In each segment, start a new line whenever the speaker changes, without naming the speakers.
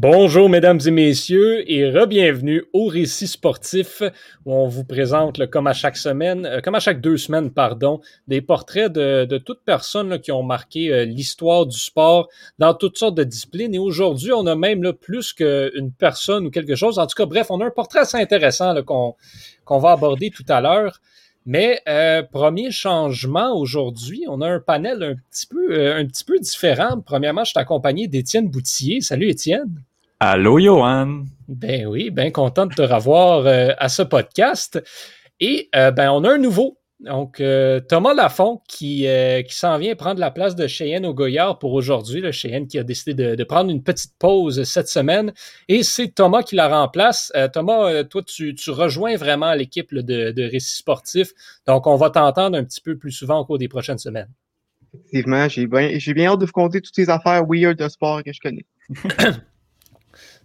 Bonjour mesdames et messieurs et re-bienvenue au Récit sportif où on vous présente, comme à chaque semaine, euh, comme à chaque deux semaines, pardon, des portraits de, de toutes personnes qui ont marqué euh, l'histoire du sport dans toutes sortes de disciplines. Et aujourd'hui, on a même là, plus qu'une personne ou quelque chose. En tout cas, bref, on a un portrait assez intéressant qu'on va aborder tout à l'heure. Mais euh, premier changement aujourd'hui, on a un panel un petit peu, un petit peu différent. Premièrement, je suis accompagné d'Étienne Boutillier. Salut Étienne.
Allô, Johan.
Ben oui, bien content de te revoir euh, à ce podcast. Et euh, ben, on a un nouveau. Donc, euh, Thomas Lafont qui, qui s'en vient prendre la place de Cheyenne au Goyard pour aujourd'hui. Le Cheyenne qui a décidé de, prendre une petite pause cette semaine. Et c'est Thomas qui la remplace. Thomas, toi, tu, rejoins vraiment l'équipe de, de Récits sportifs. Donc, on va t'entendre un petit peu plus souvent au cours des prochaines semaines.
Effectivement, j'ai bien, j'ai bien hâte de vous compter toutes ces affaires weird de sport que je connais.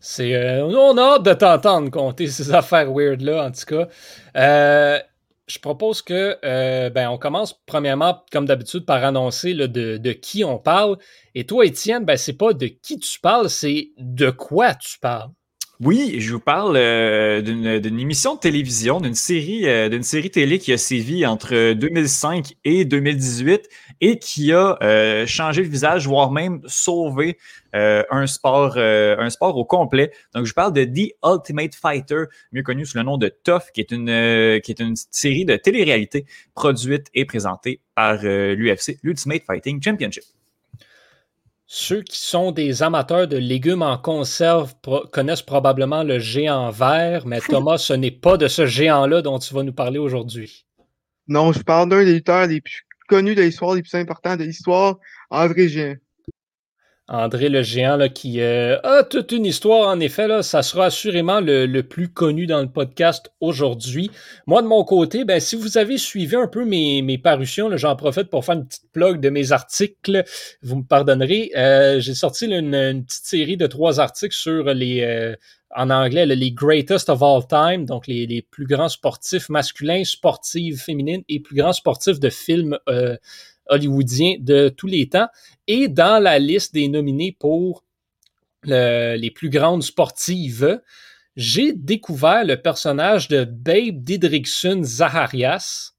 C'est, euh, on a hâte de t'entendre compter ces affaires weird-là, en tout cas. Euh, je propose que euh, ben, on commence premièrement, comme d'habitude, par annoncer de, de, qui on parle. Et toi, Étienne, ben, c'est pas de qui tu parles, c'est de quoi tu parles.
Oui, je vous parle euh, d'une émission de télévision, d'une série, euh, d'une série télé qui a sévi entre 2005 et 2018 et qui a euh, changé le visage, voire même sauvé un sport, au complet. Donc, je parle de The Ultimate Fighter, mieux connu sous le nom de TOF, qui est une, qui est une série de télé-réalité produite et présentée par l'UFC, l'Ultimate Fighting Championship.
Ceux qui sont des amateurs de légumes en conserve connaissent probablement le géant vert, mais Thomas, ce n'est pas de ce géant-là dont tu vas nous parler aujourd'hui.
Non, je parle d'un des lutteurs les plus connus de l'histoire, les plus importants de l'histoire, André Géant.
André le géant là, qui euh, a toute une histoire, en effet, là, ça sera assurément le, plus connu dans le podcast aujourd'hui. Moi, de mon côté, ben, si vous avez suivi un peu mes, mes parutions, j'en profite pour faire une petite plug de mes articles, vous me pardonnerez. Euh, j'ai sorti une, petite série de trois articles sur les, euh, en anglais, les greatest of all time, donc les, les plus grands sportifs masculins, sportives féminines et plus grands sportifs de films hollywoodien de tous les temps. Et dans la liste des nominés pour les plus grandes sportives, j'ai découvert le personnage de Babe Didrikson Zaharias.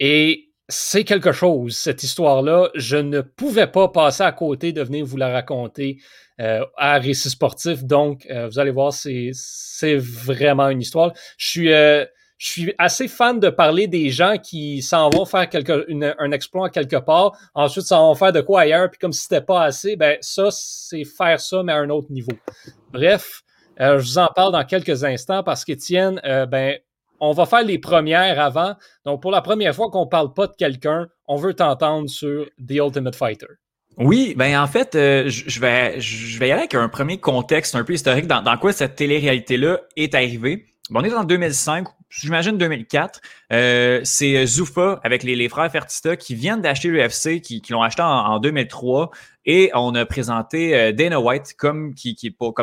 Et c'est quelque chose, cette histoire-là. Je ne pouvais pas passer à côté de venir vous la raconter euh, à Récit Sportif. Donc, euh, vous allez voir, c'est vraiment une histoire. Je suis, euh, je suis assez fan de parler des gens qui s'en vont faire quelque, un exploit quelque part, ensuite s'en vont faire de quoi ailleurs, puis comme si c'était pas assez, ben ça, c'est faire ça, mais à un autre niveau. Bref, euh, je vous en parle dans quelques instants parce qu'Étienne, euh, ben, on va faire les premières avant. Donc, pour la première fois qu'on parle pas de quelqu'un, on veut t'entendre sur The Ultimate Fighter.
Oui, ben en fait, euh, je vais je vais y aller avec un premier contexte un peu historique dans, dans quoi cette télé-réalité-là est arrivée. Bon, on est en 2005, j'imagine 2004. Euh, c'est euh, Zuffa avec les, frères Fertista qui viennent d'acheter l'UFC, qui, l'ont acheté en, 2003. Et on a présenté euh, Dana White comme,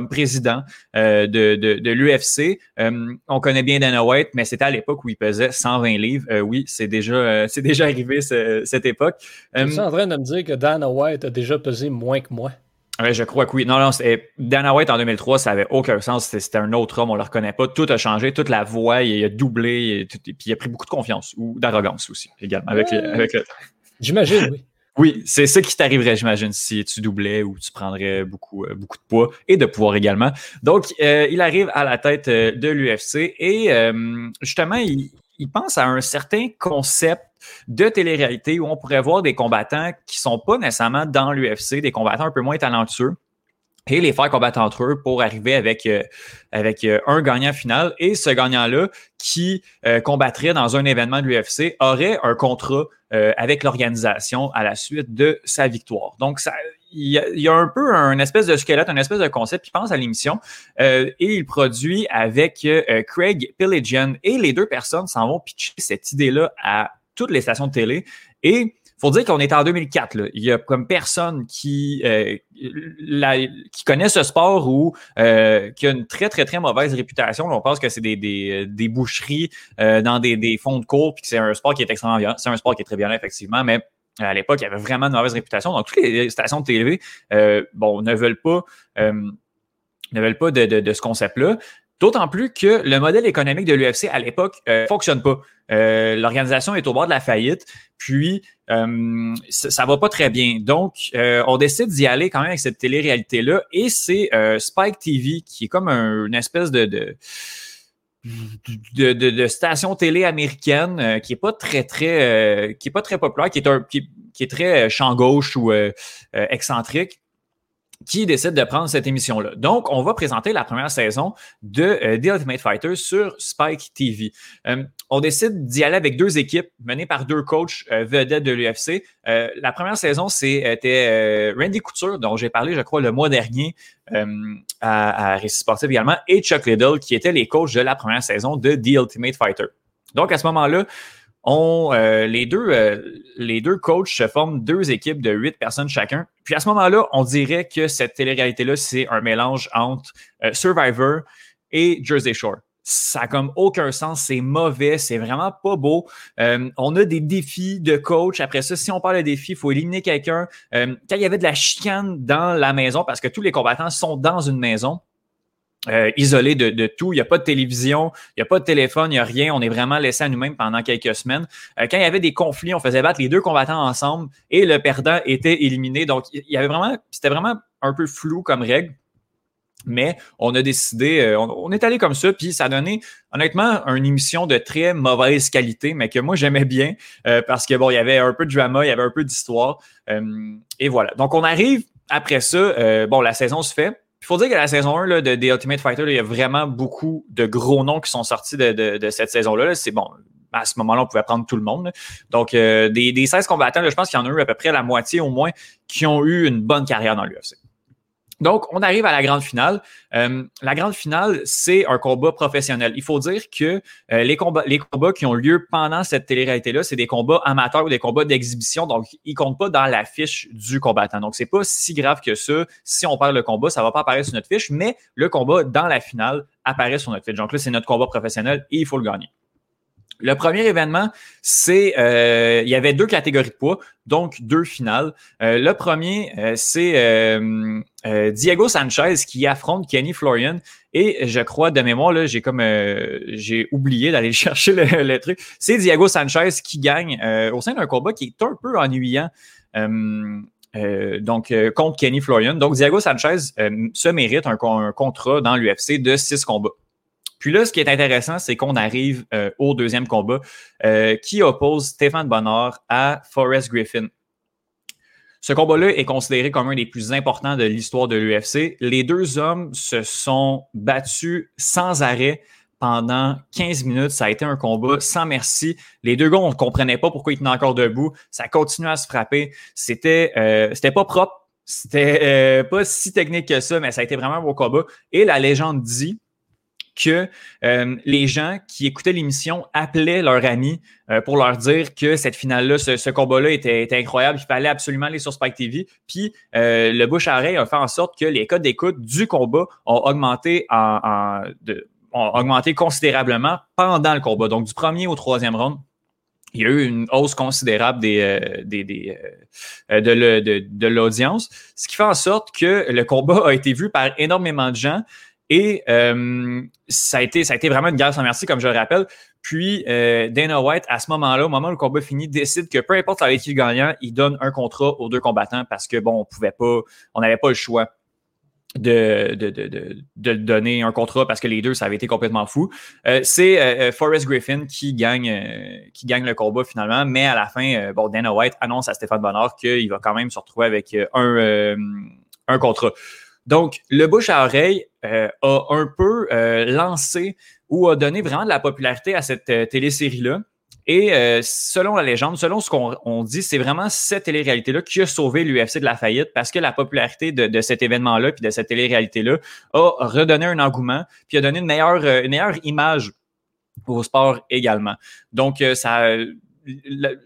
président de, l'UFC. on connaît bien Dana White, mais c'était à l'époque où il pesait 120 livres. oui, c'est déjà, déjà arrivé cette époque.
Tu es en train de me dire que Dana White a déjà pesé moins que moi?
Oui, je crois que oui. Non, non, Dana White en 2003, ça avait aucun sens. C'était un autre homme, on le reconnaît pas. Tout a changé, toute la voix, il a doublé, et puis il a pris beaucoup de confiance ou d'arrogance aussi, également, avec, avec
J'imagine, oui.
Oui, c'est ça qui t'arriverait, j'imagine, si tu doublais ou tu prendrais beaucoup, euh, beaucoup de poids et de pouvoir également. Donc, euh, il arrive à la tête euh, de l'UFC et justement, il, il pense à un certain concept de télé-réalité où on pourrait voir des combattants qui sont pas nécessairement dans l'UFC, des combattants un peu moins talentueux et les faire combattre entre eux pour arriver avec, euh, avec euh, un gagnant final. Et ce gagnant-là, qui euh, combattrait dans un événement de l'UFC, aurait un contrat avec l'organisation à la suite de sa victoire. Donc, ça, il y, a, un peu un espèce de squelette, un espèce de concept qui pense à l'émission et il produit avec Craig Pilligan et les deux personnes s'en vont pitcher cette idée-là à toutes les stations de télé et faut dire qu'on est en 2004. Là. Il y a comme personne qui, euh, qui connaît ce sport ou euh, qui a une très, très, très mauvaise réputation. on pense que c'est des, des, des, boucheries euh, dans des, des fonds de cours, puis que c'est un sport qui est extrêmement violent. C'est un sport qui est très violent, effectivement, mais à l'époque, il y avait vraiment une mauvaise réputation. Donc, toutes les stations de télé, bon, ne veulent pas ne veulent pas de, ce concept-là. D'autant plus que le modèle économique de l'UFC à l'époque ne euh, fonctionne pas. Euh, l'organisation est au bord de la faillite, puis euh, ça, ne va pas très bien. Donc, on décide d'y aller quand même avec cette télé-réalité-là, et c'est Spike TV qui est comme une espèce de, station télé américaine qui est pas très très qui est pas très populaire, qui est un qui est très champ gauche ou excentrique qui décide de prendre cette émission-là. Donc, on va présenter la première saison de euh, The Ultimate Fighter sur Spike TV. Euh, on décide d'y aller avec deux équipes menées par deux coachs euh, vedettes de l'UFC. la première saison, c'était Randy Couture, dont j'ai parlé, je crois, le mois dernier à, à Récit Sportif également, et Chuck Liddell, qui étaient les coachs de la première saison de The Ultimate Fighter. Donc, à ce moment-là, on, euh, les, deux, euh, les deux coachs se forment deux équipes de huit personnes chacun. Puis à ce moment-là, on dirait que cette télé-réalité-là, c'est un mélange entre euh, Survivor et Jersey Shore. Ça n'a comme aucun sens, c'est mauvais, c'est vraiment pas beau. on a des défis de coach. Après ça, si on parle de défis, il faut éliminer quelqu'un. quand il y avait de la chicane dans la maison, parce que tous les combattants sont dans une maison, euh, isolé de, tout. Il n'y a pas de télévision, il n'y a pas de téléphone, il n'y a rien. On est vraiment laissé à nous-mêmes pendant quelques semaines. Euh, quand il y avait des conflits, on faisait battre les deux combattants ensemble et le perdant était éliminé. Donc, il y avait vraiment, c'était vraiment un peu flou comme règle. Mais on a décidé, euh, on, est allé comme ça, puis ça a donné honnêtement une émission de très mauvaise qualité, mais que moi j'aimais bien parce que bon, il y avait un peu de drama, il y avait un peu d'histoire. et voilà. Donc on arrive après ça, bon, la saison se fait. Il faut dire que la saison 1 là, de The Ultimate Fighter, il y a vraiment beaucoup de gros noms qui sont sortis de, cette saison-là. C'est bon, à ce moment-là, on pouvait prendre tout le monde. Donc, euh, des, des 16 combattants, je pense qu'il y en a eu à peu près la moitié au moins qui ont eu une bonne carrière dans l'UFC. Donc, on arrive à la grande finale. Euh, la grande finale, c'est un combat professionnel. Il faut dire que euh, les, combats, les combats qui ont lieu pendant cette télé-réalité-là, c'est des combats amateurs ou des combats d'exhibition. Donc, ils ne comptent pas dans la fiche du combattant. Donc, c'est pas si grave que ça. Si on perd le combat, ça va pas apparaître sur notre fiche, mais le combat dans la finale apparaît sur notre fiche. Donc là, c'est notre combat professionnel et il faut le gagner. Le premier événement, c'est euh, il y avait deux catégories de poids, donc deux finales. Euh, le premier, euh, c'est Diego Sanchez qui affronte Kenny Florian. Et je crois de mémoire, là, j'ai comme j'ai oublié d'aller chercher le, truc. C'est Diego Sanchez qui gagne au sein d'un combat qui est un peu ennuyant. donc, contre Kenny Florian. Donc, Diego Sanchez se mérite un, un contrat dans l'UFC de six combats. Puis là, ce qui est intéressant, c'est qu'on arrive euh, au deuxième combat euh, qui oppose Stéphane Bonnard à Forrest Griffin. Ce combat-là est considéré comme un des plus importants de l'histoire de l'UFC. Les deux hommes se sont battus sans arrêt pendant 15 minutes. Ça a été un combat sans merci. Les deux gars, on ne comprenait pas pourquoi ils tenaient encore debout. Ça continuait à se frapper. C'était euh, c'était pas propre. C'était pas si technique que ça, mais ça a été vraiment un beau combat. Et la légende dit que euh, les gens qui écoutaient l'émission appelaient leurs amis euh, pour leur dire que cette finale-là, ce, combat-là était, incroyable, il fallait absolument aller sur Spike TV. Puis euh, le bouche à a fait en sorte que les codes d'écoute du combat ont augmenté considérablement pendant le combat. Donc du premier au troisième round, il y a eu une hausse considérable de l'audience, ce qui fait en sorte que le combat a été vu par énormément de gens. Et euh, ça, a été, ça a été vraiment une guerre sans merci, comme je le rappelle. Puis euh, Dana White, à ce moment-là, au moment où le combat finit, décide que peu importe avec qui gagnant, il donne un contrat aux deux combattants parce que bon, on pouvait pas, on n'avait pas le choix de, de, de, de, donner un contrat parce que les deux, ça avait été complètement fou. Euh, c'est Forrest Griffin qui gagne, qui gagne le combat finalement, mais à la fin, bon, Dana White annonce à Stéphane Bonnard qu'il va quand même se retrouver avec un, un contrat. Donc, le bouche à oreille euh, a un peu euh, lancé ou a donné vraiment de la popularité à cette euh, télésérie-là. Et selon la légende, selon ce qu'on dit, c'est vraiment cette télé-réalité-là qui a sauvé l'UFC de la faillite parce que la popularité de, cet événement-là puis de cette télé-réalité-là a redonné un engouement puis a donné une meilleure, une meilleure image au sport également. Donc, ça,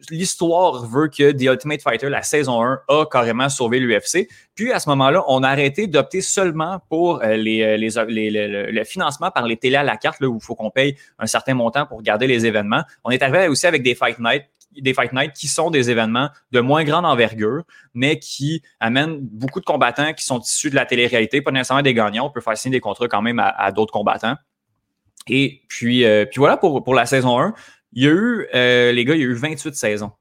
l'histoire veut que The Ultimate Fighter, la saison 1, a carrément sauvé l'UFC. Puis à ce moment-là, on a arrêté d'opter seulement pour euh, les, euh, les, le financement par les télés à la carte, là, où il faut qu'on paye un certain montant pour garder les événements. On est arrivé aussi avec des Fight Night des Fight qui sont des événements de moins grande envergure, mais qui amènent beaucoup de combattants qui sont issus de la télé-réalité, pas nécessairement des gagnants. On peut faire signer des contrats quand même à, d'autres combattants. Et puis, euh, voilà pour la saison 1. Il y a eu, euh, les gars, il y a eu 28 saisons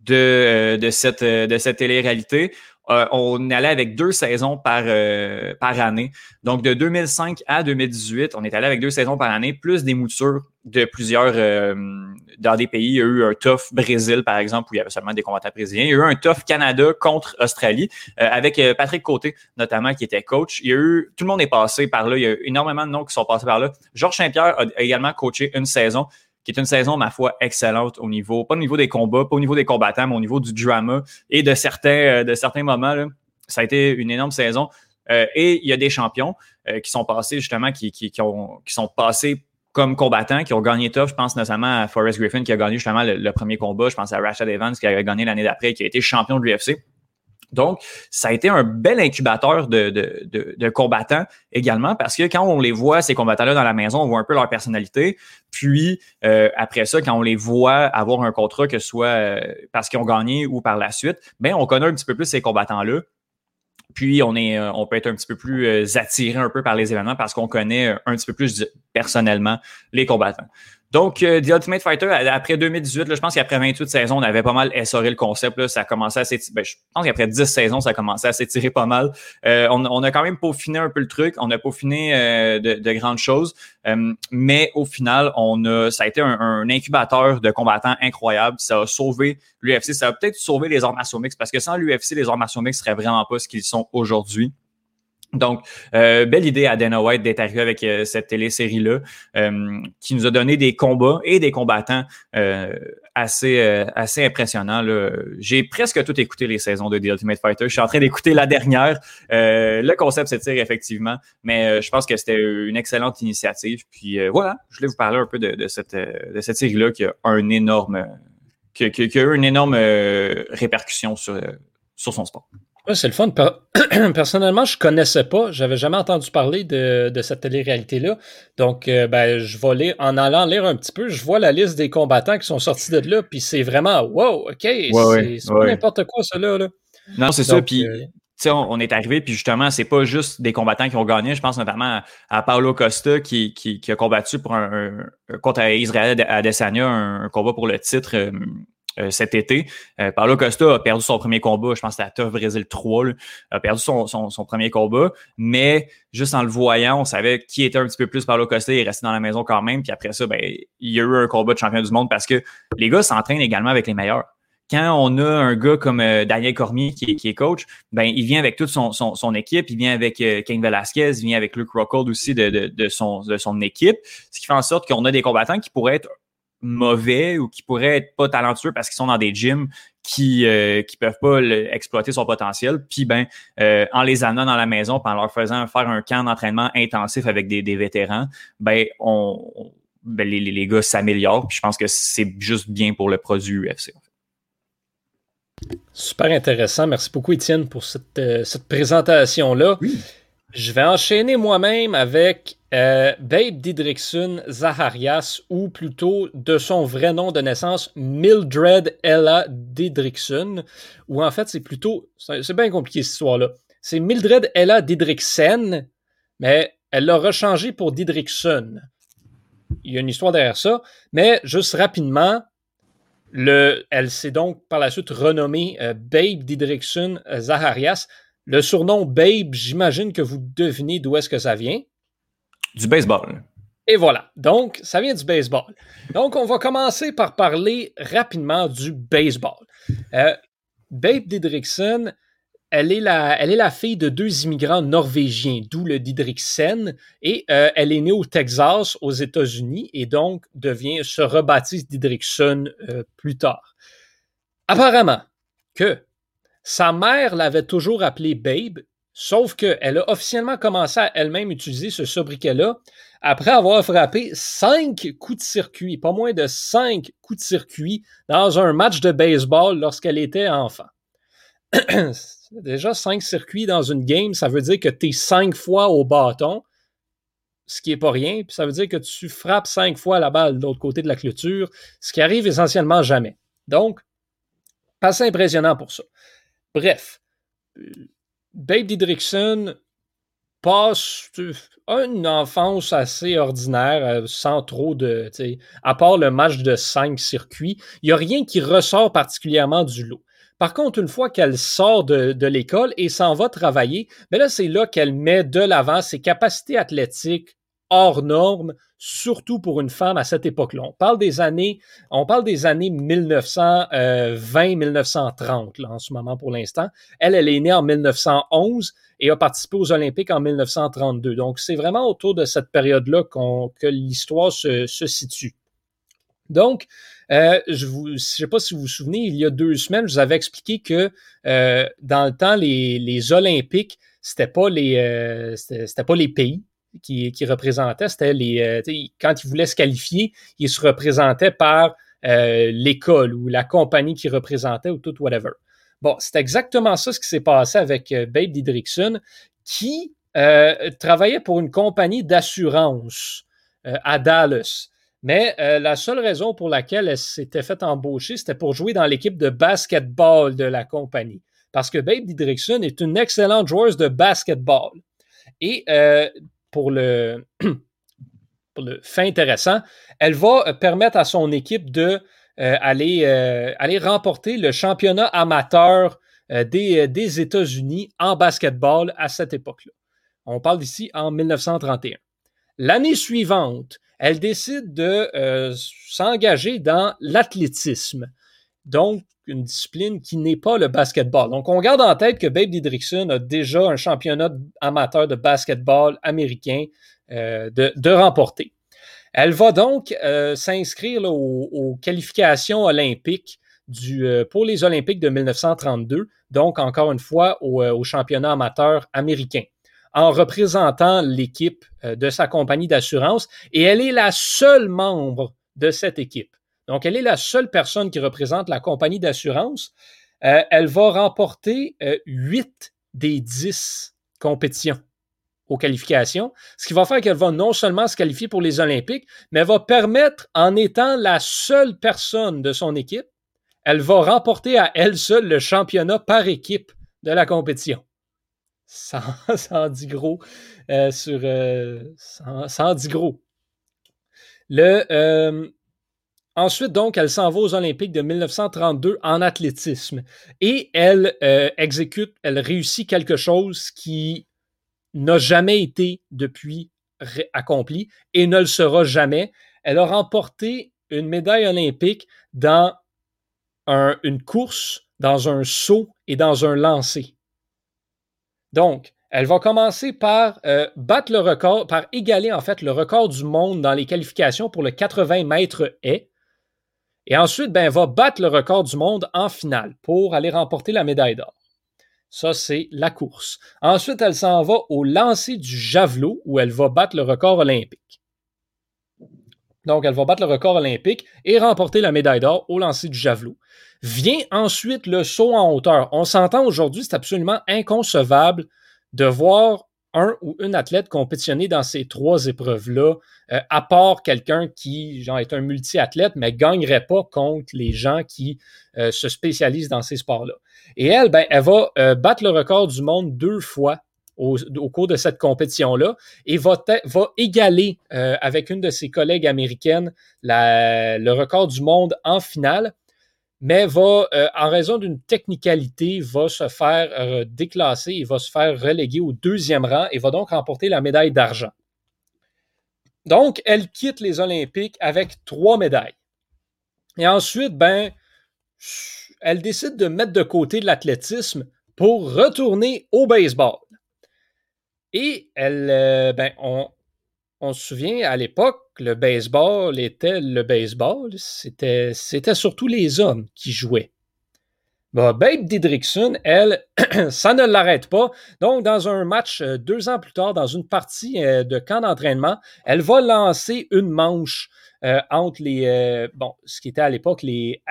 de, euh, de cette, de cette télé-réalité. Euh, on allait avec deux saisons par, euh, par année. Donc, de 2005 à 2018, on est allé avec deux saisons par année, plus des moutures de plusieurs euh, dans des pays. Il y a eu un tough Brésil, par exemple, où il y avait seulement des combattants brésiliens. Il y a eu un tough Canada contre Australie, avec Patrick Côté, notamment, qui était coach. Il y a eu, tout le monde est passé par là. Il y a eu énormément de noms qui sont passés par là. Georges Saint-Pierre a également coaché une saison qui est une saison, ma foi, excellente au niveau, pas au niveau des combats, pas au niveau des combattants, mais au niveau du drama et de certains, euh, de certains moments. Là, ça a été une énorme saison. Euh, et il y a des champions euh, qui sont passés justement, qui, qui, qui, ont, qui sont passés comme combattants, qui ont gagné tough. Je pense notamment à Forrest Griffin qui a gagné justement le, le premier combat. Je pense à Rashad Evans qui a gagné l'année d'après, qui a été champion de l'UFC. Donc, ça a été un bel incubateur de, de, de, combattants également, parce que quand on les voit, ces combattants-là dans la maison, on voit un peu leur personnalité. Puis, euh, après ça, quand on les voit avoir un contrat, que ce soit euh, parce qu'ils ont gagné ou par la suite, ben on connaît un petit peu plus ces combattants-là. Puis, on, est, euh, on peut être un petit peu plus attiré un peu par les événements parce qu'on connaît un petit peu plus personnellement les combattants. Donc, euh, The Ultimate Fighter, après 2018, là, je pense qu'après 28 saisons, on avait pas mal essoré le concept. Là, ça a commencé à s'étirer. Ben, je pense qu'après 10 saisons, ça a commencé à s'étirer pas mal. Euh, on, on, a quand même peaufiné un peu le truc. On a peaufiné euh, de, de, grandes choses. Euh, mais au final, on a, ça a été un, un, incubateur de combattants incroyable. Ça a sauvé l'UFC. Ça a peut-être sauvé les arts martiaux mix parce que sans l'UFC, les arts martiaux mix seraient vraiment pas ce qu'ils sont aujourd'hui. Donc, euh, belle idée à Dana White d'être arrivé avec euh, cette télésérie-là, euh, qui nous a donné des combats et des combattants assez, assez impressionnants. J'ai presque tout écouté les saisons de The Ultimate Fighter. Je suis en train d'écouter la dernière. le concept s'étire effectivement, mais je pense que c'était une excellente initiative. Puis voilà, je voulais vous parler un peu de, cette, de cette série-là qui a un énorme, qui, a eu une énorme répercussion sur, sur son sport.
Ouais, c'est le fun. Personnellement, je connaissais pas, j'avais jamais entendu parler de, de cette télé-réalité-là. Donc, euh, ben, je vais lire, en allant lire un petit peu, je vois la liste des combattants qui sont sortis de là, puis c'est vraiment wow, ok, c'est pas n'importe quoi, ça là.
Non, c'est ça. Puis, euh, on, on, est arrivé, puis justement, c'est pas juste des combattants qui ont gagné. Je pense notamment à, Paulo Costa qui, qui, qui, a combattu pour un, contre Israël Adesanya, un, un, combat pour le titre. Euh, euh, cet été. Euh, Costa a perdu son premier combat, je pense que c'était à Tough Brésil 3, là, a perdu son, son, premier combat, mais juste en le voyant, on savait qui était un petit peu plus Paulo Costa, il est resté dans la maison quand même, puis après ça, ben, il y a eu un combat de champion du monde parce que les gars s'entraînent également avec les meilleurs. Quand on a un gars comme euh, Daniel Cormier qui est, coach, ben il vient avec toute son, son, équipe, il vient avec euh, Ken Velasquez, il vient avec Luke Rockhold aussi de, de, de, son, de son équipe, ce qui fait en sorte qu'on a des combattants qui pourraient être mauvais ou qui pourraient être pas talentueux parce qu'ils sont dans des gyms qui euh, qui peuvent pas exploiter son potentiel. Puis ben euh, en les amenant dans la maison, en leur faisant faire un camp d'entraînement intensif avec des, des vétérans, ben on, ben, les, les, gars s'améliorent. Puis je pense que c'est juste bien pour le produit UFC.
Super intéressant. Merci beaucoup, Étienne, pour cette, euh, cette présentation-là.
Oui.
Je vais enchaîner moi-même avec euh, Babe Didrikson Zaharias, ou plutôt de son vrai nom de naissance, Mildred Ella Didrikson, ou en fait c'est plutôt, c'est bien compliqué cette histoire-là. C'est Mildred Ella Didriksen, mais elle l'a rechangé pour Didrikson. Il y a une histoire derrière ça, mais juste rapidement, le, elle s'est donc par la suite renommée euh, Babe Didrikson Zaharias. Le surnom Babe, j'imagine que vous devinez d'où est-ce que ça vient.
Du baseball.
Et voilà. Donc, ça vient du baseball. Donc, on va commencer par parler rapidement du baseball. Euh, Babe Didriksen, elle est, la, fille de deux immigrants norvégiens, d'où le Didriksen, et euh, elle est née au Texas, aux États-Unis, et donc devient, se rebaptise Didriksen euh, plus tard. Apparemment que sa mère l'avait toujours appelé Babe, sauf qu'elle a officiellement commencé à elle-même utiliser ce sobriquet-là après avoir frappé cinq coups de circuit, pas moins de cinq coups de circuit dans un match de baseball lorsqu'elle était enfant. Déjà, cinq circuits dans une game, ça veut dire que tu es cinq fois au bâton, ce qui est pas rien, puis ça veut dire que tu frappes cinq fois la balle de l'autre côté de la clôture, ce qui arrive essentiellement jamais. Donc, assez impressionnant pour ça. Bref, Babe Didrikson passe une enfance assez ordinaire, euh, sans trop de. À part le match de cinq circuits, il n'y a rien qui ressort particulièrement du lot. Par contre, une fois qu'elle sort de, l'école et s'en va travailler, mais ben là, c'est là qu'elle met de l'avant ses capacités athlétiques hors normes, surtout pour une femme à cette époque-là. On parle des années, on parle des années 1920-1930 en ce moment pour l'instant. Elle, elle est née en 1911 et a participé aux Olympiques en 1932. Donc, c'est vraiment autour de cette période-là que l'histoire se, situe. Donc, euh, je ne sais pas si vous vous souvenez, il y a deux semaines, je vous avais expliqué que euh, dans le temps, les, Olympiques, c'était pas euh, pas les pays, qui, représentait, c'était les. Euh, quand ils voulaient se qualifier, ils se représentaient par euh, l'école ou la compagnie qui représentait ou tout whatever. Bon, c'est exactement ça ce qui s'est passé avec euh, Babe Didrikson, qui travaillait pour une compagnie d'assurance à Dallas. Mais la seule raison pour laquelle elle s'était faite embaucher, c'était pour jouer dans l'équipe de basketball de la compagnie. Parce que Babe Didrikson est une excellente joueuse de basketball. Et pour le, fait intéressant, elle va euh, permettre à son équipe de euh, aller, euh, aller remporter le championnat amateur des, des États-Unis en basketball à cette époque-là. On parle d'ici en 1931. L'année suivante, elle décide de s'engager dans l'athlétisme. Donc, une discipline qui n'est pas le basketball. Donc, on garde en tête que Babe Didrikson a déjà un championnat amateur de basketball américain euh, de, remporter. Elle va donc euh, s'inscrire aux, qualifications olympiques euh, pour les Olympiques de 1932, donc encore une fois au, au championnat amateur américain, en représentant l'équipe de sa compagnie d'assurance, et elle est la seule membre de cette équipe. Donc, elle est la seule personne qui représente la compagnie d'assurance. Euh, elle va remporter euh, huit des dix compétitions aux qualifications, ce qui va faire qu'elle va non seulement se qualifier pour les Olympiques, mais va permettre, en étant la seule personne de son équipe, elle va remporter à elle seule le championnat par équipe de la compétition. Ça, en dit gros euh, sur. ça, en dit gros. Le, Ensuite, donc, elle s'en va aux Olympiques de 1932 en athlétisme et elle euh, exécute, elle réussit quelque chose qui n'a jamais été depuis accompli et ne le sera jamais. Elle a remporté une médaille olympique dans une course, dans un saut et dans un lancer. Donc, elle va commencer par euh, battre le record, par égaler en fait le record du monde dans les qualifications pour le 80 mètres haies et ensuite, ben, va battre le record du monde en finale pour aller remporter la médaille d'or. Ça, c'est la course. Ensuite, elle s'en va au lancer du javelot où elle va battre le record olympique. Donc, elle va battre le record olympique et remporter la médaille d'or au lancer du javelot. Vient ensuite le saut en hauteur. On s'entend aujourd'hui, c'est absolument inconcevable de voir un ou une athlète compétitionner dans ces trois épreuves-là, euh, à part quelqu'un qui genre, est un multi-athlète, mais ne gagnerait pas contre les gens qui euh, se spécialisent dans ces sports-là. Et elle, ben, elle va euh, battre le record du monde deux fois au, cours de cette compétition-là et va, va égaler avec une de ses collègues américaines le record du monde en finale mais va, euh, en raison d'une technicalité, va se faire euh, déclasser et va se faire reléguer au deuxième rang et va donc remporter la médaille d'argent. Donc, elle quitte les Olympiques avec trois médailles. Et ensuite, ben, elle décide de mettre de côté l'athlétisme pour retourner au baseball. Et elle, euh, ben, on, on se souvient, à l'époque, le baseball était le baseball. C'était, surtout les hommes qui jouaient. Bah, Babe Didrikson, elle, ça ne l'arrête pas. Donc, dans un match euh, deux ans plus tard, dans une partie euh, de camp d'entraînement, elle va lancer une manche euh, entre les, bon, ce qui était à l'époque les,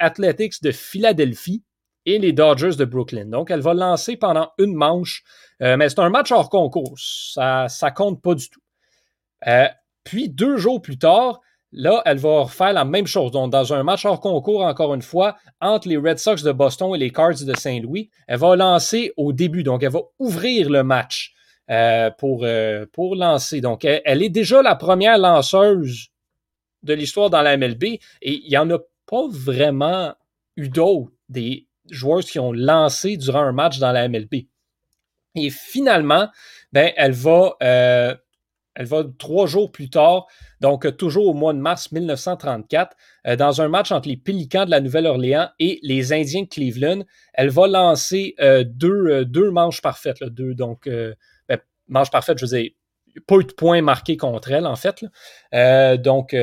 Athletics de Philadelphie et les Dodgers de Brooklyn. Donc, elle va lancer pendant une manche, mais c'est un match hors concours. Ça, ça compte pas du tout. Euh, puis deux jours plus tard, Là, elle va faire la même chose. Donc, dans un match hors concours, encore une fois, entre les Red Sox de Boston et les Cards de Saint-Louis, elle va lancer au début. Donc, elle va ouvrir le match euh, pour, euh, pour lancer. Donc, elle, est déjà la première lanceuse de l'histoire dans la MLB et il n'y en a pas vraiment eu d'autres des joueurs qui ont lancé durant un match dans la MLB. Et finalement, ben, elle va, euh, elle va trois jours plus tard, donc toujours au mois de mars 1934, euh, dans un match entre les Pélicans de la Nouvelle-Orléans et les Indiens de Cleveland. Elle va lancer euh, deux, euh, deux, manches parfaites, deux, donc ben, manches parfaites, je veux dire, pas de points marqués contre elle, en fait. donc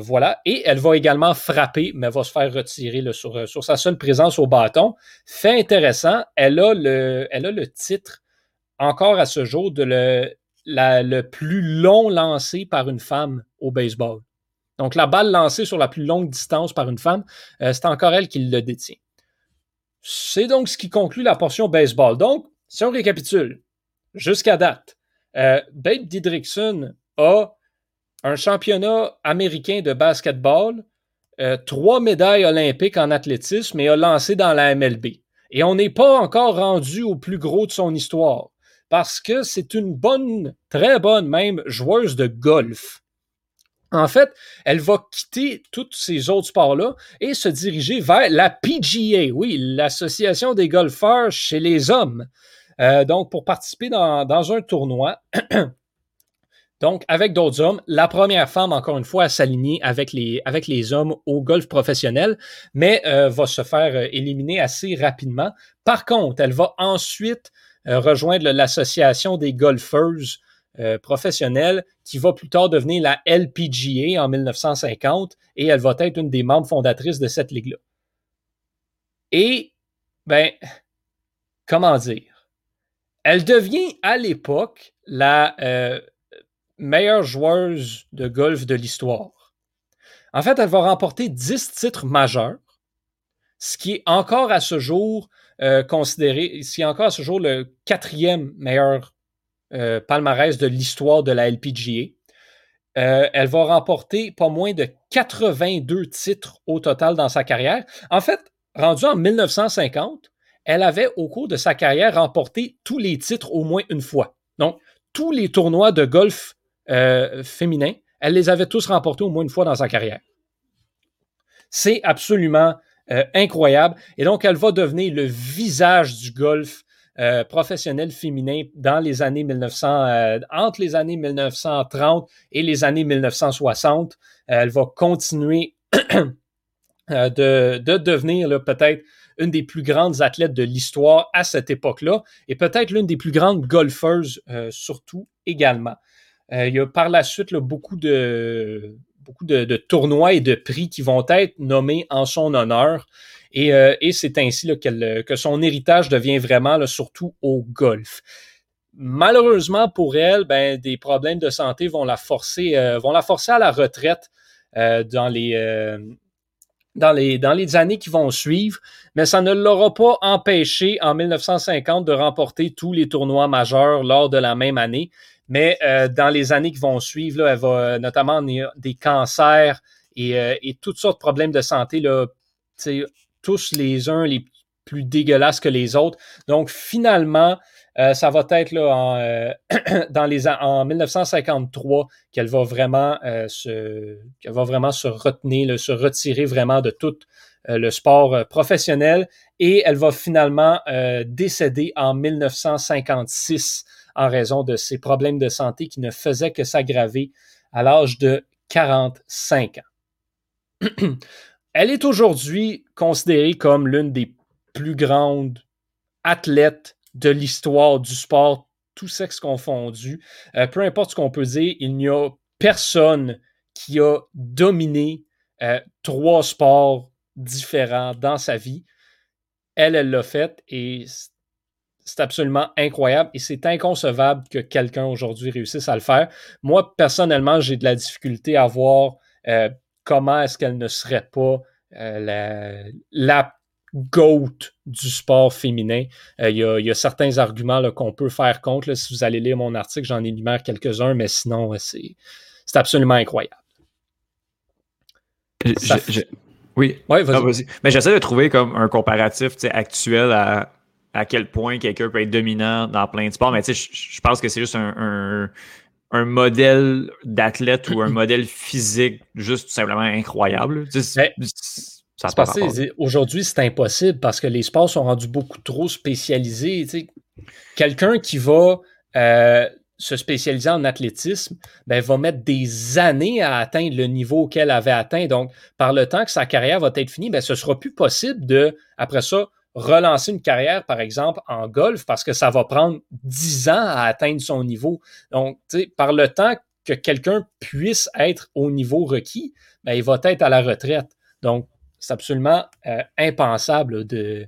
voilà. Et elle va également frapper, mais va se faire retirer sur, sur, sa seule présence au bâton. Fait intéressant, elle a le, elle a le titre encore à ce jour de le le plus long lancé par une femme au baseball. Donc, la balle lancée sur la plus longue distance par une femme, euh, c'est encore elle qui le détient. C'est donc ce qui conclut la portion baseball. Donc, si on récapitule, jusqu'à date, euh, Babe Didrikson a un championnat américain de basketball, euh, trois médailles olympiques en athlétisme et a lancé dans la MLB. Et on n'est pas encore rendu au plus gros de son histoire parce que c'est une bonne, très bonne même joueuse de golf. En fait, elle va quitter tous ces autres sports-là et se diriger vers la PGA, oui, l'Association des golfeurs chez les hommes. Euh, donc, pour participer dans, un tournoi, donc avec d'autres hommes, la première femme, encore une fois, à s'aligner avec les, avec les hommes au golf professionnel, mais euh, va se faire euh, éliminer assez rapidement. Par contre, elle va ensuite rejoindre l'association des golfeuses euh, professionnelles qui va plus tard devenir la LPGA en 1950 et elle va être une des membres fondatrices de cette ligue-là. Et, ben, comment dire? Elle devient à l'époque la euh, meilleure joueuse de golf de l'histoire. En fait, elle va remporter 10 titres majeurs, ce qui est encore à ce jour euh, considéré, c'est encore à ce jour le quatrième meilleur euh, palmarès de l'histoire de la LPGA. Euh, elle va remporter pas moins de 82 titres au total dans sa carrière. En fait, rendue en 1950, elle avait au cours de sa carrière remporté tous les titres au moins une fois. Donc, tous les tournois de golf féminin, elle les avait tous remportés au moins une fois dans sa carrière. C'est absolument euh, incroyable. Et donc, elle va devenir le visage du golf euh, professionnel féminin dans les années 1900, euh, entre les années 1930 et les années 1960. elle va continuer de, de, devenir peut-être une des plus grandes athlètes de l'histoire à cette époque-là et peut-être l'une des plus grandes golfeuses surtout également. il y a par la suite beaucoup de beaucoup de, tournois et de prix qui vont être nommés en son honneur. Et, euh, c'est ainsi que son héritage devient vraiment surtout au golf. Malheureusement pour elle, ben, des problèmes de santé vont la forcer, euh, à la retraite euh, dans les années qui vont suivre, mais ça ne l'aura pas empêché en 1950 de remporter tous les tournois majeurs lors de la même année. Mais euh, dans les années qui vont suivre, là, elle va euh, notamment des cancers euh, et, toutes sortes de problèmes de santé, là, tous les uns les plus dégueulasses que les autres. Donc finalement, ça va être là, en, dans les, en 1953 qu'elle va vraiment se qu'elle va vraiment se retenir, se retirer vraiment de tout le sport professionnel et elle va finalement décéder en 1956 en raison de ses problèmes de santé qui ne faisaient que s'aggraver à l'âge de 45 ans. Elle est aujourd'hui considérée comme l'une des plus grandes athlètes de l'histoire du sport, tout sexe confondu. Euh, peu importe ce qu'on peut dire, il n'y a personne qui a dominé euh, trois sports différents dans sa vie. Elle, elle l'a fait et c'est absolument incroyable et c'est inconcevable que quelqu'un aujourd'hui réussisse à le faire. Moi, personnellement, j'ai de la difficulté à voir euh, comment est-ce qu'elle ne serait pas euh, la, GOAT du sport féminin. Euh, il y, a certains arguments qu'on peut faire contre. si vous allez lire mon article, j'en énumère quelques-uns, mais sinon, c'est absolument incroyable.
Oui. Ouais, vas-y. Mais j'essaie de trouver comme un comparatif actuel à à quel point quelqu'un peut être dominant dans plein de sports. Mais tu sais, je pense que c'est juste un, un, modèle d'athlète ou un modèle physique juste tout simplement incroyable.
Aujourd'hui, c'est impossible parce que les sports sont rendus beaucoup trop spécialisés. Quelqu'un qui va euh, se spécialiser en athlétisme ben, va mettre des années à atteindre le niveau qu'elle avait atteint. Donc, par le temps que sa carrière va être finie, ben, ce sera plus possible de, après ça, relancer une carrière, par exemple, en golf, parce que ça va prendre 10 ans à atteindre son niveau. Donc, par le temps que quelqu'un puisse être au niveau requis, ben, il va être à la retraite. Donc, c'est absolument euh, impensable de.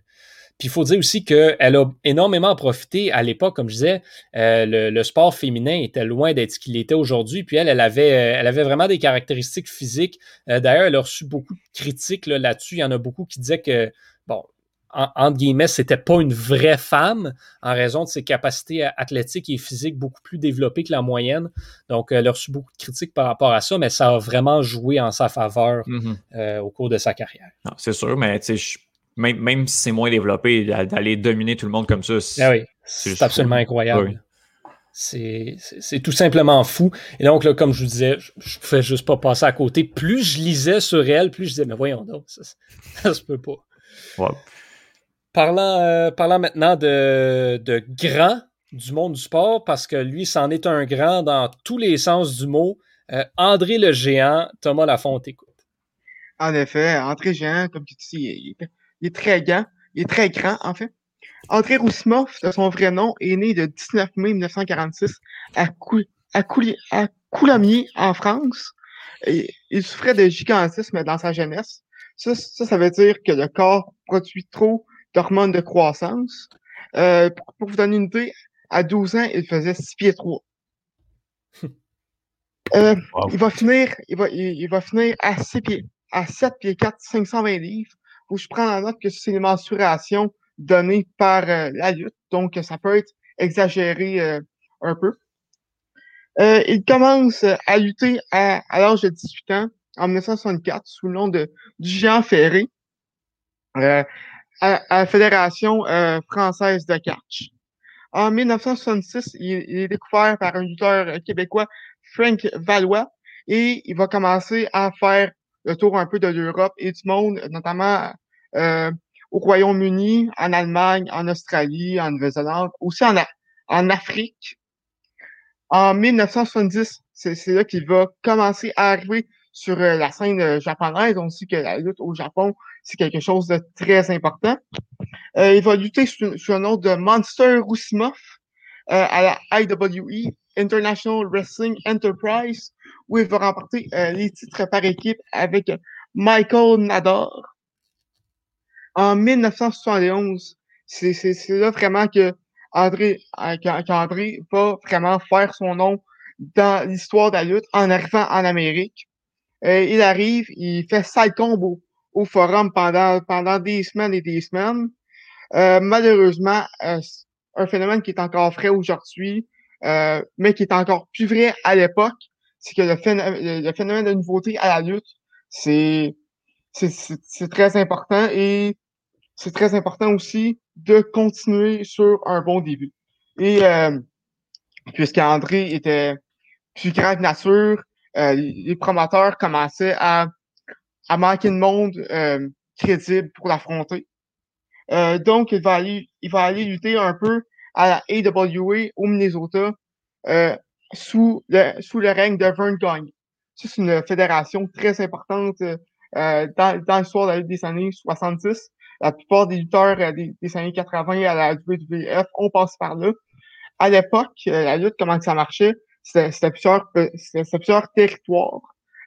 Puis il faut dire aussi qu'elle a énormément profité à l'époque, comme je disais, euh, le, sport féminin était loin d'être ce qu'il était aujourd'hui. Puis elle, elle avait, avait vraiment des caractéristiques physiques. Euh, d'ailleurs, elle a reçu beaucoup de critiques là-dessus. il y en a beaucoup qui disaient que, bon, entre guillemets, c'était pas une vraie femme en raison de ses capacités athlétiques et physiques beaucoup plus développées que la moyenne. Donc, elle a reçu beaucoup de critiques par rapport à ça, mais ça a vraiment joué en sa faveur mm-hmm. euh, au cours de sa carrière.
C'est sûr, mais même, même si c'est moins développé, d'aller dominer tout le monde comme ça,
c'est ah absolument incroyable. C'est tout simplement fou. Et donc, là, comme je vous disais, je ne pouvais juste pas passer à côté. Plus je lisais sur elle, plus je disais, mais voyons donc, ça, ça se peut pas. Euh, parlant maintenant de, de grand du monde du sport, parce que lui, c'en est un grand dans tous les sens du mot. Euh, André le géant, Thomas Lafonte, écoute.
En effet, André Géant, comme tu dis, il est, très grand. Il est très grand, en fait. André Roussimoff, de son vrai nom, est né le 19 mai 1946 à, Coulamiers, en France. Il souffrait de gigantisme dans sa jeunesse. Ça, ça veut dire que le corps produit trop d'hormones de croissance. Euh, pour, vous donner une idée, à 12 ans, il faisait 6 pieds 3. Euh, il va finir, il va, il, va finir à 6 pieds, à 7 pieds 4, 520 livres, où je prends la note que c'est une mensuration donnée par euh, la lutte, donc ça peut être exagéré euh, un peu. Euh, il commence à lutter à, à l'âge de 18 ans, en 1964, sous le nom de du géant ferré. Euh, à, la Fédération euh, française de catch. En 1966, il, est découvert par un lutteur québécois, Frank Valois, et il va commencer à faire le tour un peu de l'Europe et du monde, notamment euh, au Royaume-Uni, en Allemagne, en Australie, en Nouvelle-Zélande, aussi en, en Afrique. En 1970, c'est là qu'il va commencer à arriver sur euh, la scène japonaise. On sait que la lutte au Japon c'est quelque chose de très important. Euh, il va lutter sous, le nom de Monster Roussimoff euh, à la IWE, International Wrestling Enterprise, où il va remporter euh, les titres par équipe avec Michael Nador. En 1971, c'est là vraiment que André, qu'André va vraiment faire son nom dans l'histoire de la lutte en arrivant en Amérique. il arrive, il fait side combo au forum pendant, pendant des semaines et des semaines. Euh, malheureusement, euh, un phénomène qui est encore frais aujourd'hui, euh, mais qui est encore plus vrai à l'époque, c'est que le phénomène, le phénomène de nouveauté à la lutte, c'est c'est très important et c'est très important aussi de continuer sur un bon début. Et euh, puisqu'André était plus grand que nature, euh, les promoteurs commençaient à à manquer de monde euh, crédible pour l'affronter. Euh, donc, il va aller, il va aller lutter un peu à la AWA au Minnesota euh, sous le sous le règne de Vern Gagne. C'est une fédération très importante euh, dans, dans l'histoire des années 70. La plupart des lutteurs des, des, années 80 à la WWF ont passé par là. À l'époque, la lutte, comment ça marchait, c'était plusieurs, plusieurs territoires.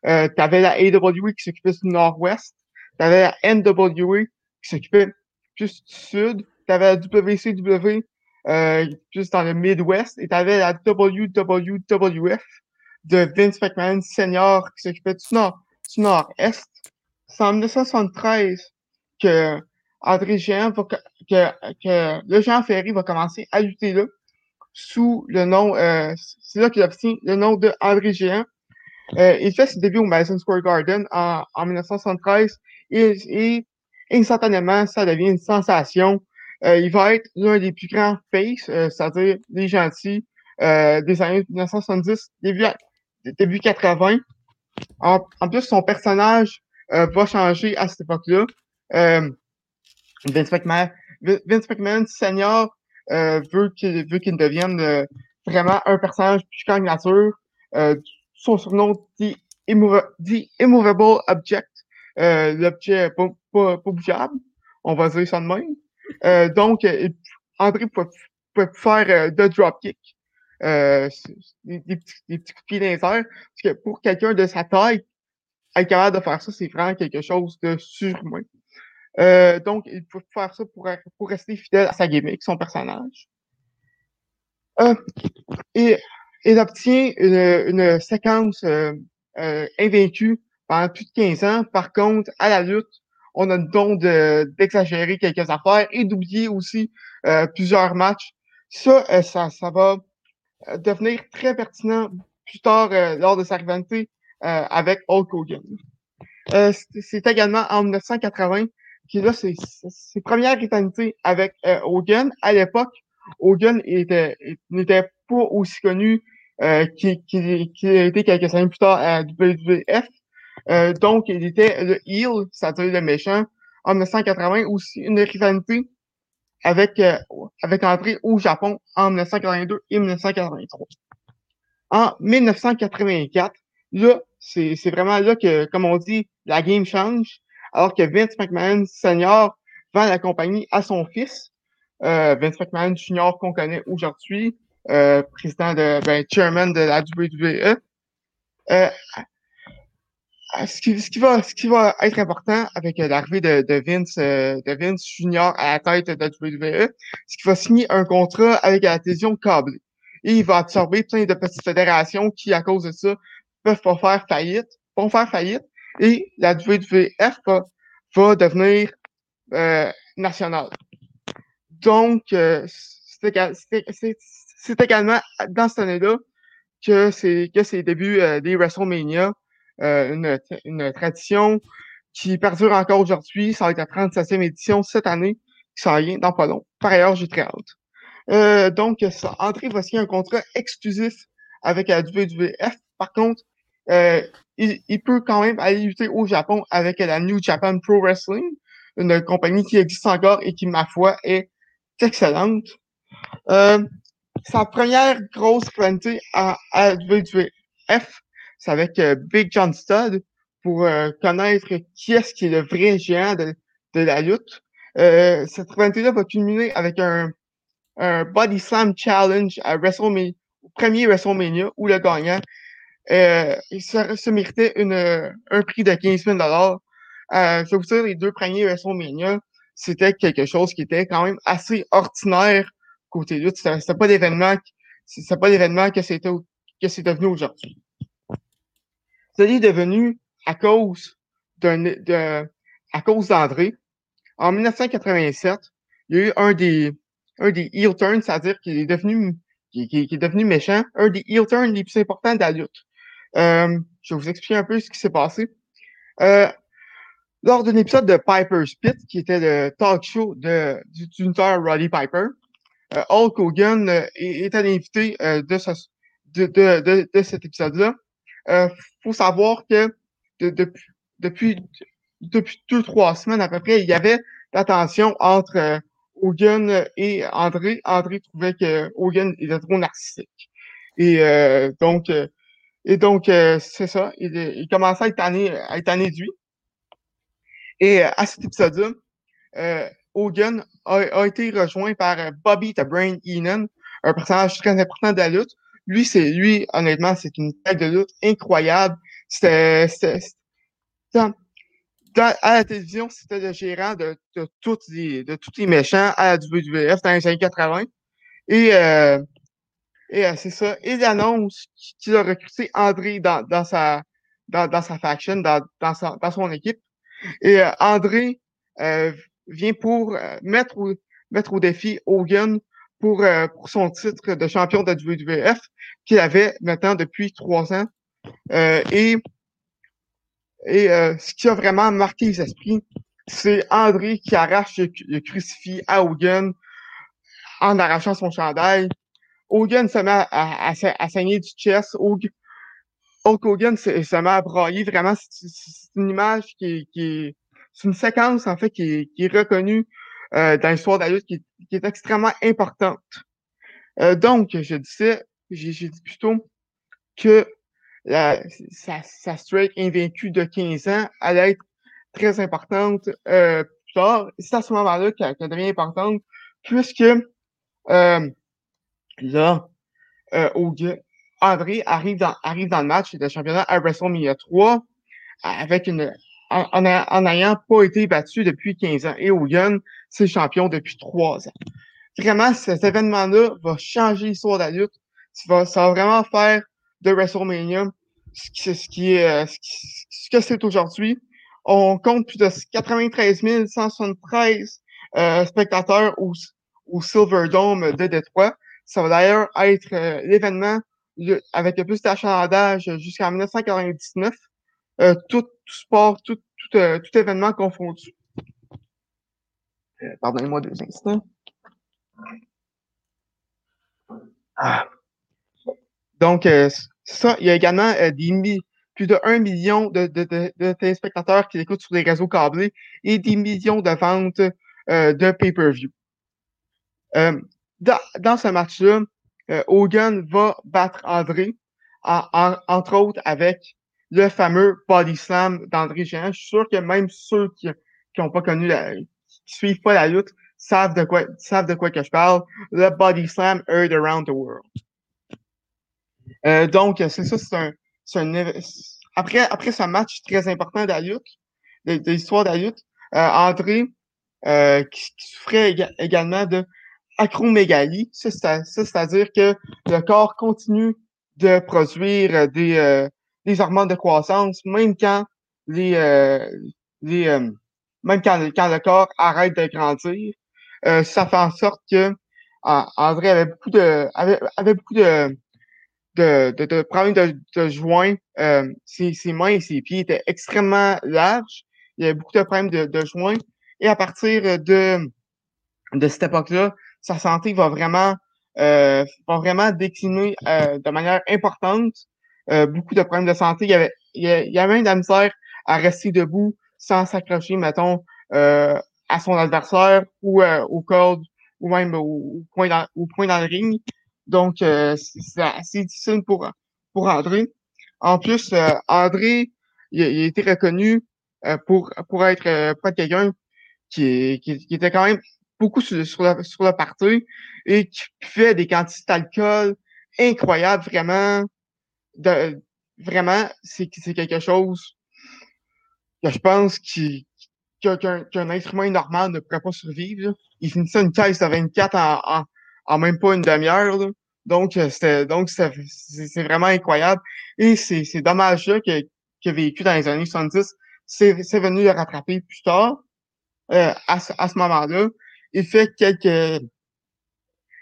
Euh, tu avais la AWE qui s'occupait du nord-ouest. Tu avais la NWE qui s'occupait plus du sud. Tu avais la WCW euh, plus dans le Midwest. Et tu avais la WWF de Vince McMahon senior qui s'occupait du nord du nord-est. C'est en 1973 que André Géant va, que, que le Jean Ferry va commencer à lutter là sous le nom, euh, c'est là qu'il obtient le nom de André Géant il fait ses débuts au Madison Square Garden en, en 1973 et, et, instantanément, ça devient une sensation. Euh, il va être l'un des plus grands face, euh, c'est-à-dire les gentils euh, des années 1970, début, début 80. En, en plus, son personnage va changer à cette époque-là. Vince McMahon, Vince McMahon senior veut qu'il veut qu'il devienne vraiment un personnage plus nature. Son surnom dit Immovable Object, l'objet pas, bougeable, on va dire ça de même. Euh, donc, euh, André peut, faire euh, de dropkick, euh, des, des, petits, des petits coups de pied dans parce que pour quelqu'un de sa taille, être capable de faire ça, c'est vraiment quelque chose de surhumain. Euh, donc, il peut faire ça pour, pour rester fidèle à sa gimmick, son personnage. Euh, et il obtient une, une séquence euh, euh, invaincue pendant plus de 15 ans. Par contre, à la lutte, on a le don d'exagérer quelques affaires et d'oublier aussi euh, plusieurs matchs. Ça, euh, ça, ça va euh, devenir très pertinent plus tard lors de sa rivalité avec Hulk Hogan. c'est également en 1980 qu'il a ses, ses premières rivalités avec Hogan. À l'époque, Hogan n'était pas aussi connu qu'il a été quelques années plus tard à WWF. Euh, donc, il était le heel, c'est-à-dire le méchant, en 1980, aussi une rivalité avec, euh, avec au Japon en 1982 et 1983. En 1984, là, c'est vraiment là que, comme on dit, la game change, alors que Vince McMahon Senior vend la compagnie à son fils, euh, Vince McMahon Junior qu'on connaît aujourd'hui, euh, président de, ben, chairman de la WWE. Euh, ce qui, ce qui, va, ce qui va être important avec euh, l'arrivée de, de, Vince, euh, de Vince Junior à la tête de la WWE, c'est qu'il va signer un contrat avec la télévision câblée. Et il va absorber plein de petites fédérations qui, à cause de ça, peuvent pas faire faillite, vont faire faillite. Et la WWF va, va devenir euh, nationale. Donc, euh, c'est également dans cette année-là que c'est que c'est le début des WrestleMania euh, une, une, tradition qui perdure encore aujourd'hui. Ça va être la 37e édition cette année, qui s'en vient dans pas long. Par ailleurs, j'ai très hâte. Euh, donc, ça, André va un contrat exclusif avec la WWF. Par contre, euh, il, il, peut quand même aller lutter au Japon avec la New Japan Pro Wrestling, une compagnie qui existe encore et qui, ma foi, est excellente. Euh, sa première grosse quantité à, WWF, c'est avec euh, Big John Studd pour euh, connaître qui est-ce qui est le vrai géant de, de la lutte. Euh, cette rivalité-là va culminer avec un, un Body Slam Challenge à WrestleMania, au premier WrestleMania, où le gagnant euh, il se, méritait une, un prix de 15 000 euh, Je vais vous dire, les deux premiers WrestleMania, c'était quelque chose qui était quand même assez ordinaire côté lutte. C'était pas d'événement, c'est pas d'événement que c'est devenu aujourd'hui. Ça est devenu à cause à cause d'André. En 1987, il y a eu un des, un des heel turns, c'est-à-dire qu'il est devenu, est devenu méchant, un des heel turns les plus importants de la lutte. Euh, je vais vous expliquer un peu ce qui s'est passé. Euh, lors d'un épisode de Piper's Pit, qui était le talk show de, du tuteur Roddy Piper, Hulk Hogan euh, est, un invité euh, de, ce, de, de, de, de cet épisode-là euh, faut savoir que de, depuis, depuis, deux, trois semaines à peu près, il y avait la tension entre euh, Hogan et André. André trouvait que Hogan était trop narcissique. Et euh, donc, euh, et donc c'est ça. Il, il, commençait à être tanné, à être tanné lui. Et à cet épisode-là, Hogan a, a, été rejoint par Bobby the Brain Heenan, un personnage très important de la lutte, lui, c'est lui, honnêtement, c'est une tête de lutte incroyable. C'était, à la télévision, c'était le gérant de, de, toutes les, de tous les méchants à la WWF dans les années 80. Et, euh, et euh, c'est ça. Il annonce qu'il a recruté André dans, dans sa dans, dans sa faction, dans, dans, dans son équipe. Et euh, André euh, vient pour euh, mettre, au, mettre au défi Hogan pour, euh, pour son titre de champion de WWF qu'il avait maintenant depuis trois ans. et et ce qui a vraiment marqué les esprits, c'est André qui arrache le, crucifix à Hogan en arrachant son chandail. Hogan se met à, à, à, saigner du chest. Hulk, Hogan se, met à brailler. Vraiment, c'est une image qui, qui c'est une séquence en fait qui est, qui est reconnue euh, dans l'histoire de la lutte, qui, qui, est extrêmement importante. Euh, donc, je disais, j'ai dit plutôt que la, sa, sa invaincue de 15 ans allait être très importante euh, plus tard. C'est à ce moment-là qu'elle devient importante, puisque euh, là, euh, André arrive dans, arrive dans le match de championnat à WrestleMania 3 avec une en, en, ayant pas été battu depuis 15 ans. Et Hogan, c'est champion depuis 3 ans. Vraiment, cet événement-là va changer l'histoire de la lutte. Ça va, ça va vraiment faire de WrestleMania ce, ce qui est ce, ce que c'est aujourd'hui on compte plus de 93 173 euh, spectateurs au, au Silverdome de Détroit. Ça va d'ailleurs être euh, l'événement avec le plus d'achalandage jusqu'en 1999. Euh, tout, sport, tout, tout, euh, tout événement confondu. Pardonnez-moi deux instants. Ah. Donc, ça, il y a également des, plus de 1 million de, de, de, téléspectateurs qui écoutent sur les réseaux câblés et des millions de ventes euh, de pay-per-view. Euh, dans, dans, ce match-là, euh, Hogan va battre André, entre autres avec le fameux body slam d'André Géant. Je suis sûr que même ceux qui n'ont pas connu la, qui suivent pas la lutte savent de quoi savent de quoi que je parle. Le body slam heard around the world. Euh, donc c'est ça, c'est un après, après ce match très important de la lutte, de, l'histoire de la lutte, euh, André, euh, qui, souffrait également de acromégalie, c'est-à-dire que le corps continue de produire des, euh, des hormones de croissance, même quand les, les même quand, quand le corps arrête de grandir. ça fait en sorte que André avait beaucoup de avait, avait beaucoup de de, de, de problèmes de, de joints. Euh, ses, ses, mains et ses pieds étaient extrêmement larges. Il y avait beaucoup de problèmes de, de joints. Et à partir de, de cette époque-là, sa santé va vraiment, euh, va vraiment décliner euh, de manière importante. Euh, beaucoup de problèmes de santé. Il y avait, il y avait même de la misère à rester debout sans s'accrocher, mettons, euh, à son adversaire ou euh, au corde ou même au, point dans, au point dans le ring. Donc, euh, c'est assez difficile pour, pour André. En plus, euh, André, il, il, a été reconnu pour, pour être, pas quelqu'un qui, qui, qui, était quand même beaucoup sur, sur, le, sur le party et qui fait des quantités d'alcool incroyables, vraiment. De, vraiment, c'est quelque chose que je pense qu'un instrument normal ne pourrait pas survivre. Il finissait une caisse de 24 en, en, en même pas une demi-heure. Donc, euh, donc c'est vraiment incroyable. Et c'est dommage là que a vécu dans les années 70. C'est venu le rattraper plus tard. Euh, à, à ce moment-là. Il fait quelques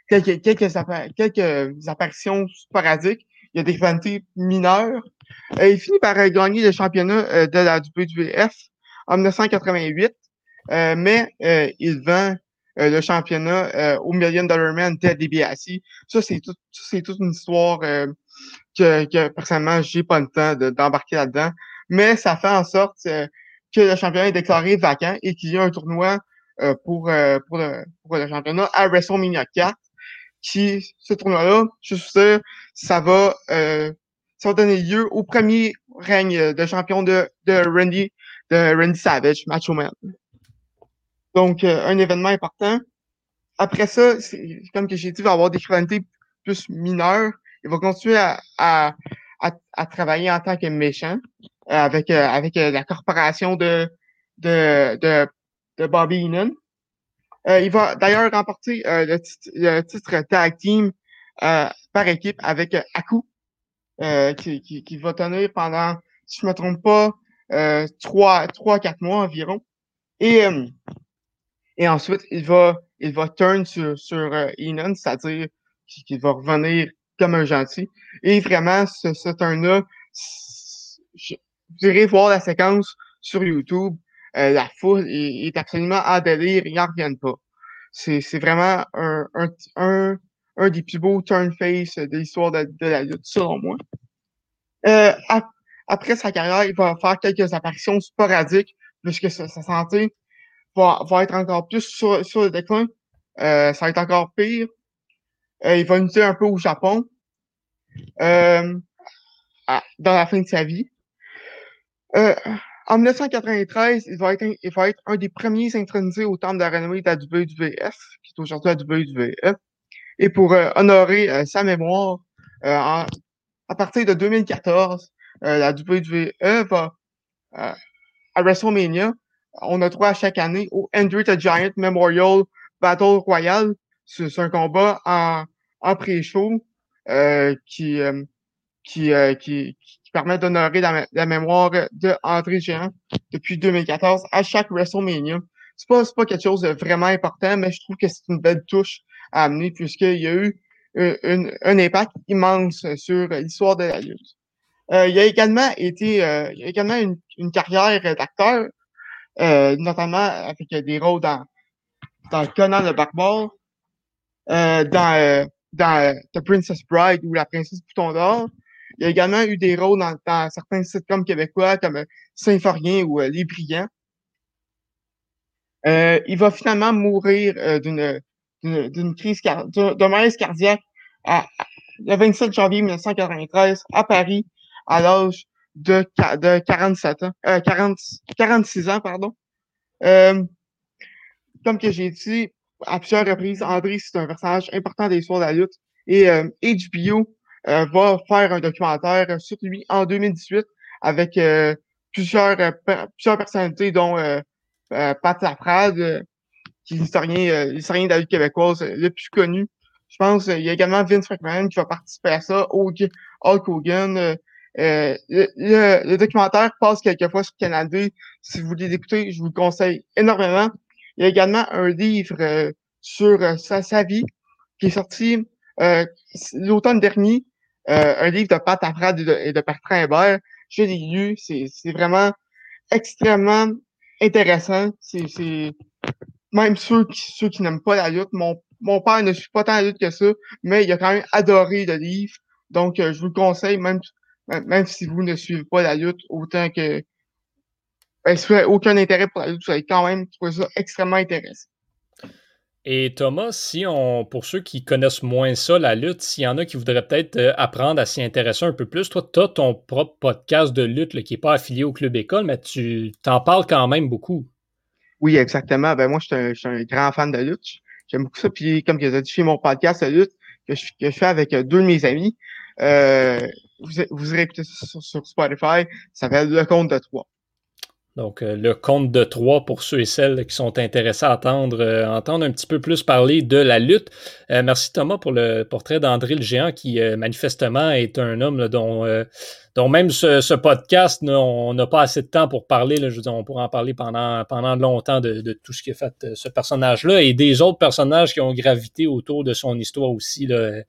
quelques, quelques, quelques apparitions sporadiques. Il y a des rivalités mineures. Euh, il finit par gagner le championnat de la WWF en 1988. mais il vend euh, le championnat euh, au Million Dollar Man Ted DiBiase. Ça, c'est tout, c'est toute une histoire euh, que, que personnellement, j'ai pas le temps d'embarquer là-dedans. Mais ça fait en sorte que le championnat est déclaré vacant et qu'il y a un tournoi pour, pour, le, pour le championnat à WrestleMania 4. Qui, ce tournoi-là, je suis sûr, ça va, ça va donner lieu au premier règne de champion de, de Randy, de Randy Savage, Macho Man. Donc, euh, un événement important. Après ça, comme que j'ai dit, il va avoir des rivalités plus mineures. Il va continuer à, à, à, travailler en tant que méchant euh, avec, euh, avec la corporation de, de, de, de Bobby Heenan. Il va d'ailleurs remporter le, le, titre tag team par équipe avec Aku, qui, qui, qui, va tenir pendant, si je me trompe pas, trois, trois, quatre mois environ. Et et ensuite, il va, il va turn sur, sur euh, c'est-à-dire qu'il va revenir comme un gentil. Et vraiment, ce, ce turn-là vous irez voir la séquence sur YouTube. Euh, la foule est, absolument en délire, ils n'en reviennent pas. C'est, vraiment un, un, un, un, des plus beaux turn face de l'histoire de, la lutte, selon moi. Euh, après sa carrière, il va faire quelques apparitions sporadiques, puisque sa, sa santé va, va, être encore plus sur, sur le déclin. Euh, ça va être encore pire. Euh, il va lutter un peu au Japon. Euh, dans la fin de sa vie. Euh, en 1993, il va, être un, il va être un des premiers intronisés au temple de la renommée de la WWF, qui est aujourd'hui la WWE. Et pour euh, honorer euh, sa mémoire, à partir de 2014, la WWE va à WrestleMania, on a droit à chaque année au Andrew the Giant Memorial Battle Royale. C'est un combat en, en pré-show qui, qui, qui, permet d'honorer la, mémoire de André Géant depuis 2014 à chaque WrestleMania. C'est pas, pas quelque chose de vraiment important, mais je trouve que c'est une belle touche à amener puisqu'il y a eu un impact immense sur l'histoire de la lutte. Euh, il a également été, euh, il a également une, une carrière d'acteur, euh, notamment avec des rôles dans, dans Conan le Barbare, euh, dans, dans The Princess Bride ou La Princesse Bouton d'Or, il a également eu des rôles dans, certains sitcoms québécois comme euh, Symphorien ou euh, Les Brillants. Euh, il va finalement mourir d'une crise d'un malaise cardiaque le 27 janvier 1993 à Paris à l'âge de, de 47 ans, 40, 46 ans, pardon. comme que j'ai dit à plusieurs reprises, André, c'est un personnage important des histoires de la lutte. Et HBO va faire un documentaire sur lui en 2018 avec euh, plusieurs, euh, plusieurs personnalités, dont Pat Laprade, qui est l'historien, l'historien de la lutte québécoise le plus connu. Je pense il y a également Vince McMahon qui va participer à ça, Hulk, Hogan. le, le, documentaire passe quelquefois sur Canada. Si vous voulez l'écouter, je vous le conseille énormément. Il y a également un livre sur sa, sa, vie qui est sorti l'automne dernier euh, un livre de Pat Afrad et de, et de Bertrand. Je l'ai lu, c'est vraiment extrêmement intéressant. C'est même ceux qui, ceux qui n'aiment pas la lutte. Mon, mon père ne suit pas tant la lutte que ça, mais il a quand même adoré le livre. Donc, euh, je vous le conseille, même, même si vous ne suivez pas la lutte autant que ben, si vous aucun intérêt pour la lutte, vous allez quand même trouver ça extrêmement intéressant.
Et Thomas, si on, pour ceux qui connaissent moins ça, la lutte, s'il y en a qui voudraient peut-être euh, apprendre à s'y intéresser un peu plus, toi, tu as ton propre podcast de lutte qui n'est pas affilié au Club École, mais tu t'en parles quand même beaucoup.
Oui, exactement. Ben moi, je suis un, grand fan de lutte. J'aime beaucoup ça. Puis, comme tu as dit, je fais mon podcast de lutte que je, que je fais avec euh, deux de mes amis. Euh, vous, vous irez écouter ça sur, sur Spotify. Ça s'appelle Le Compte de Trois.
Donc, euh, le compte de trois pour ceux et celles qui sont intéressés à entendre, euh, entendre un petit peu plus parler de la lutte. Euh, merci Thomas pour le portrait d'André le Géant qui manifestement est un homme dont, dont même ce, podcast, on n'a pas assez de temps pour parler. Là, je veux dire, on pourra en parler pendant, pendant longtemps de, tout ce qui a fait ce personnage-là et des autres personnages qui ont gravité autour de son histoire aussi. Là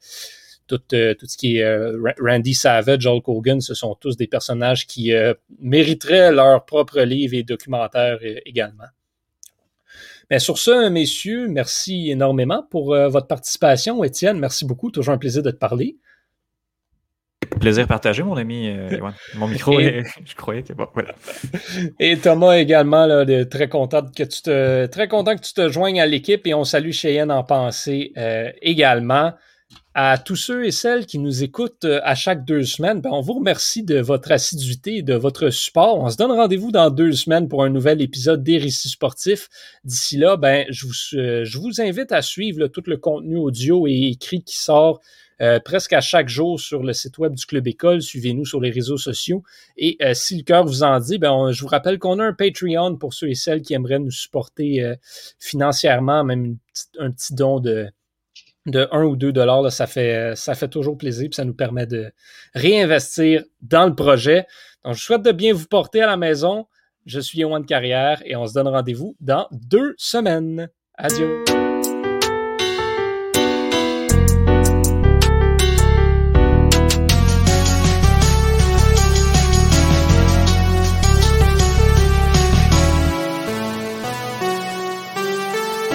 tout, euh, tout ce qui est euh, Randy Savage, Hulk Hogan, ce sont tous des personnages qui euh, mériteraient leur propre livre et documentaire également. Mais sur ce, messieurs, merci énormément pour votre participation. Étienne, merci beaucoup. Toujours un plaisir de te parler.
Plaisir partagé, mon ami. Mon micro, je croyais que bon, voilà.
Et Thomas également, là, très content que tu te, très content que tu te joignes à l'équipe et on salue Cheyenne en pensée également à tous ceux et celles qui nous écoutent euh, à chaque deux semaines, ben, on vous remercie de votre assiduité et de votre support. On se donne rendez-vous dans deux semaines pour un nouvel épisode des récits sportifs. D'ici là, ben, je, vous, euh, invite à suivre tout le contenu audio et écrit qui sort euh, presque à chaque jour sur le site web du Club École. Suivez-nous sur les réseaux sociaux. Et si le cœur vous en dit, ben, je vous rappelle qu'on a un Patreon pour ceux et celles qui aimeraient nous supporter financièrement, même un petit don de de 1 ou 2 dollars, ça fait, ça fait toujours plaisir et ça nous permet de réinvestir dans le projet. Donc, je souhaite de bien vous porter à la maison. Je suis Yohan Carrière et on se donne rendez-vous dans deux semaines. Adieu.